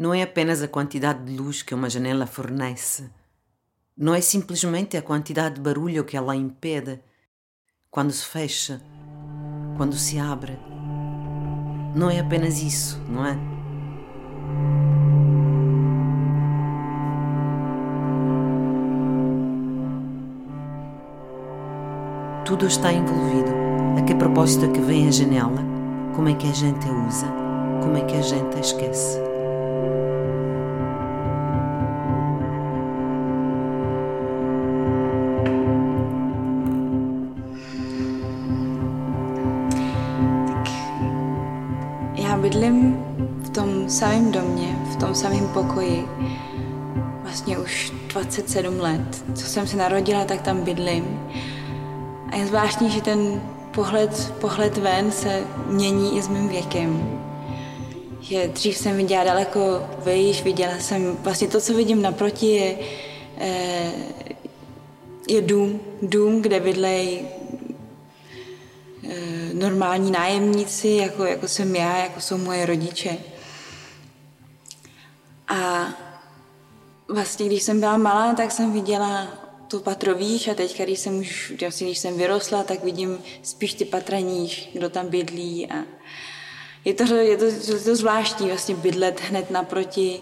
não é apenas a quantidade de luz que uma janela fornece. Não é simplesmente a quantidade de barulho que ela impede quando se fecha, quando se abre. Não é apenas isso, não é? Tudo está envolvido. A que propósito é que vem a janela? Como é que a gente a usa? Como é que a gente a esquece? Samém domě, v tom samém pokoji. Vlastně už 27 let. Co jsem se narodila, tak tam bydlím. A je zvláštní, že ten pohled, pohled ven se mění i s mým věkem. Že dřív jsem viděla daleko vejš, viděla jsem, vlastně to, co vidím naproti, je, eh, je dům, dům, kde bydlejí eh, normální nájemníci, jako, jako jsem já, jako jsou moje rodiče. A vlastně, když jsem byla malá, tak jsem viděla to patro výš a teď, když jsem už, vlastně, když jsem vyrostla, tak vidím spíš ty patra níž, kdo tam bydlí a je to, je to, je to zvláštní vlastně bydlet hned naproti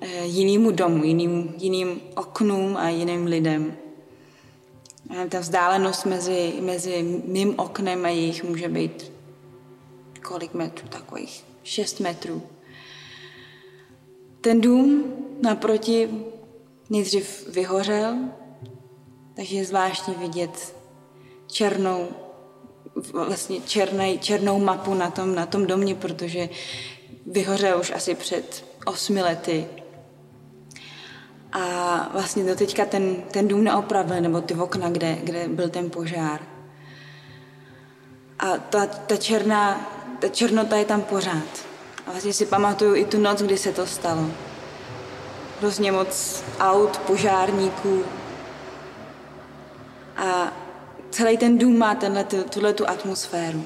eh, jinému domu, jiným, jiným oknům a jiným lidem. A ta vzdálenost mezi, mezi mým oknem a jejich může být kolik metrů, takových 6 metrů. Ten dům naproti nejdřív vyhořel, takže je zvláštní vidět černou, vlastně černej, černou mapu na tom, na tom domě, protože vyhořel už asi před osmi lety. A vlastně do teďka ten, ten dům neopravil, nebo ty okna, kde, kde byl ten požár. A ta, ta černá, ta černota je tam pořád. A vlastně si pamatuju i tu noc, kdy se to stalo. Hrozně moc aut, požárníků, a celý ten dům má tenhle, tuhle tu atmosféru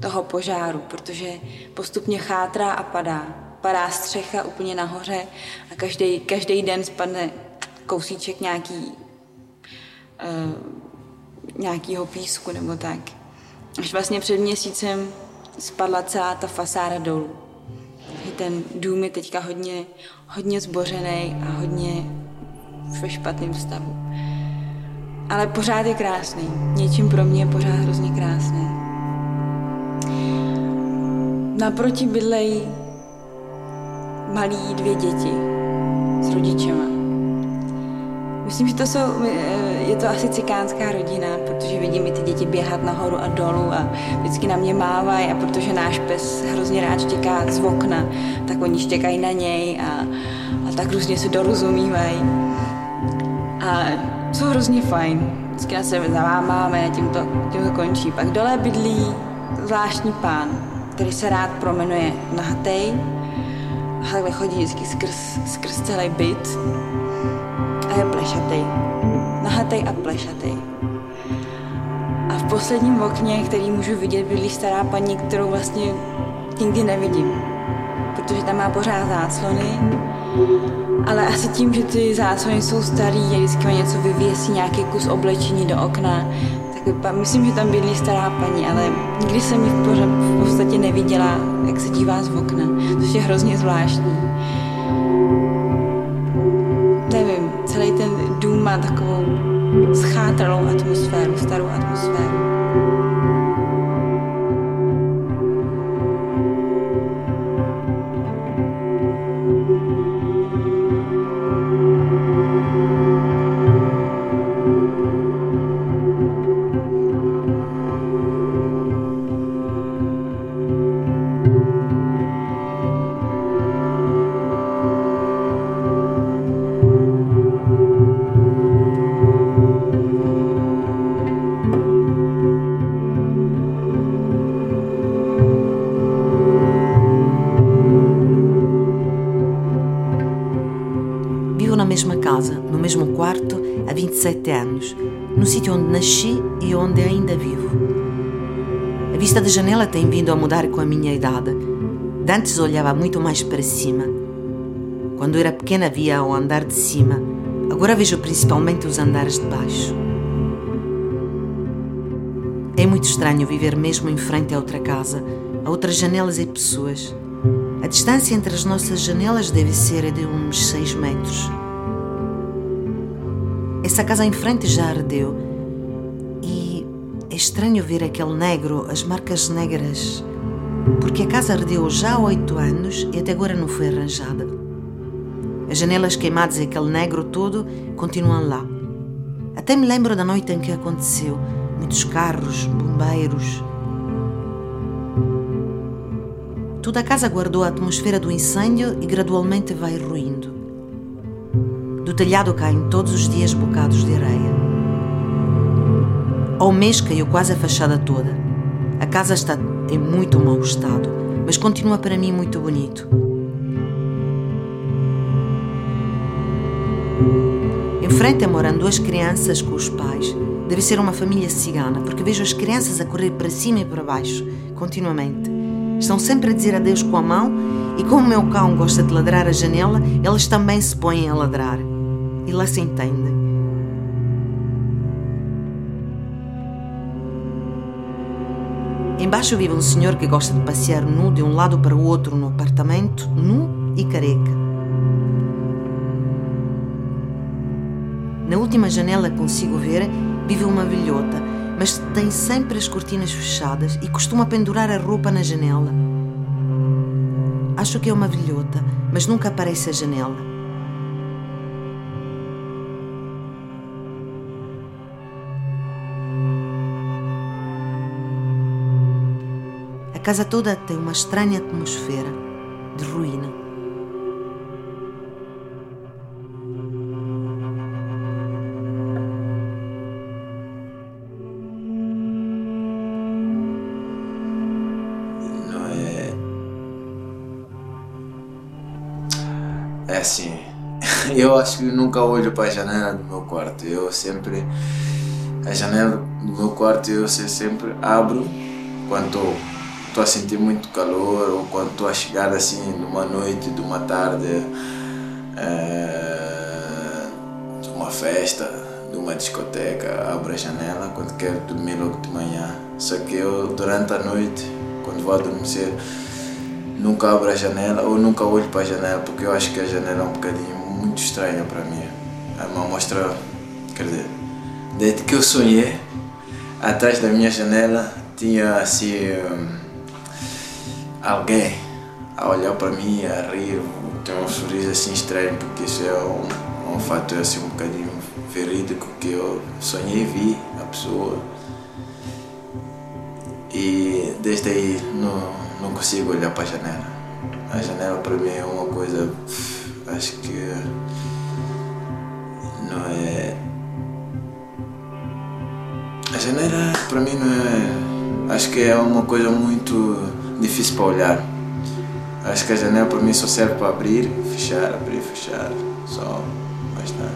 toho požáru, protože postupně chátrá a padá. Padá střecha úplně nahoře a každý, každý den spadne kousíček nějaký, uh, nějakýho písku nebo tak. Až vlastně před měsícem spadla celá ta fasáda dolů. Ten dům je teďka hodně, hodně zbořený a hodně ve špatném stavu ale pořád je krásný. Něčím pro mě je pořád hrozně krásný. Naproti bydlejí malí dvě děti s rodičema. Myslím, že to jsou, eh, je to asi cikánská rodina, protože vidím i ty děti běhat nahoru a dolů a vždycky na mě mávají a protože náš pes hrozně rád štěká z okna, tak oni štěkají na něj a, a tak různě se dorozumívají. A jsou hrozně fajn. Vždycky na sebe zavámáme a tím to, tím to končí. Pak dole bydlí zvláštní pán, který se rád promenuje nahatej a takhle chodí vždycky skrz, skrz celý byt a je plešatej. Nahatej a plešatej. A v posledním okně, který můžu vidět, bydlí stará paní, kterou vlastně nikdy nevidím, protože tam má pořád záclony ale asi tím, že ty záclony jsou starý a vždycky něco vyvěsí, nějaký kus oblečení do okna, tak myslím, že tam bydlí stará paní, ale nikdy jsem ji v, pořad, v podstatě neviděla, jak se dívá z okna, což je hrozně zvláštní. Celý ten dům má takovou schátralou atmosféru, starou atmosféru. Casa, no mesmo quarto, há 27 anos, no sítio onde nasci e onde ainda vivo. A vista da janela tem vindo a mudar com a minha idade. Dantes olhava muito mais para cima. Quando era pequena via o andar de cima, agora vejo principalmente os andares de baixo. É muito estranho viver mesmo em frente a outra casa, a outras janelas e pessoas. A distância entre as nossas janelas deve ser de uns 6 metros. Essa casa em frente já ardeu e é estranho ver aquele negro, as marcas negras, porque a casa ardeu já há oito anos e até agora não foi arranjada. As janelas queimadas e aquele negro todo continuam lá. Até me lembro da noite em que aconteceu. Muitos carros, bombeiros. Toda a casa guardou a atmosfera do incêndio e gradualmente vai ruindo. Do telhado caem todos os dias bocados de areia. Ao mês caiu quase a fachada toda. A casa está em muito mau estado, mas continua para mim muito bonito. Em frente moram duas crianças com os pais. Deve ser uma família cigana, porque vejo as crianças a correr para cima e para baixo, continuamente. Estão sempre a dizer adeus com a mão, e como o meu cão gosta de ladrar a janela, eles também se põem a ladrar. E lá se entendem. Embaixo vive um senhor que gosta de passear nu de um lado para o outro no apartamento, nu e careca. Na última janela consigo ver vive uma velhota, mas tem sempre as cortinas fechadas e costuma pendurar a roupa na janela. Acho que é uma velhota, mas nunca aparece a janela. Casa toda tem uma estranha atmosfera de ruína. Não é. É assim. Eu acho que nunca olho para a janela do meu quarto. Eu sempre. A janela do meu quarto eu sempre abro quando estou a sentir muito calor ou quando estou a chegar assim numa noite, de uma tarde, é, de uma festa, de uma discoteca, abro a janela quando quero dormir logo de manhã. Só que eu durante a noite, quando vou adormecer, nunca abro a janela ou nunca olho para a janela porque eu acho que a janela é um bocadinho muito estranha para mim. É uma mostra, quer dizer, desde que eu sonhei, atrás da minha janela tinha assim alguém a olhar para mim, a rir, ter um sorriso assim estranho, porque isso é um, um fato assim um bocadinho verídico que eu sonhei vi a pessoa e desde aí não, não consigo olhar para a janela. A janela para mim é uma coisa, acho que não é. A janela para mim não é. Acho que é uma coisa muito difícil para olhar. Acho que a janela para mim só serve para abrir, fechar, abrir, fechar. Só mais nada.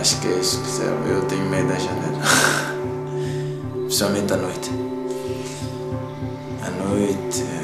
Acho que é isso que serve. Eu tenho medo da janela. Principalmente à noite. À noite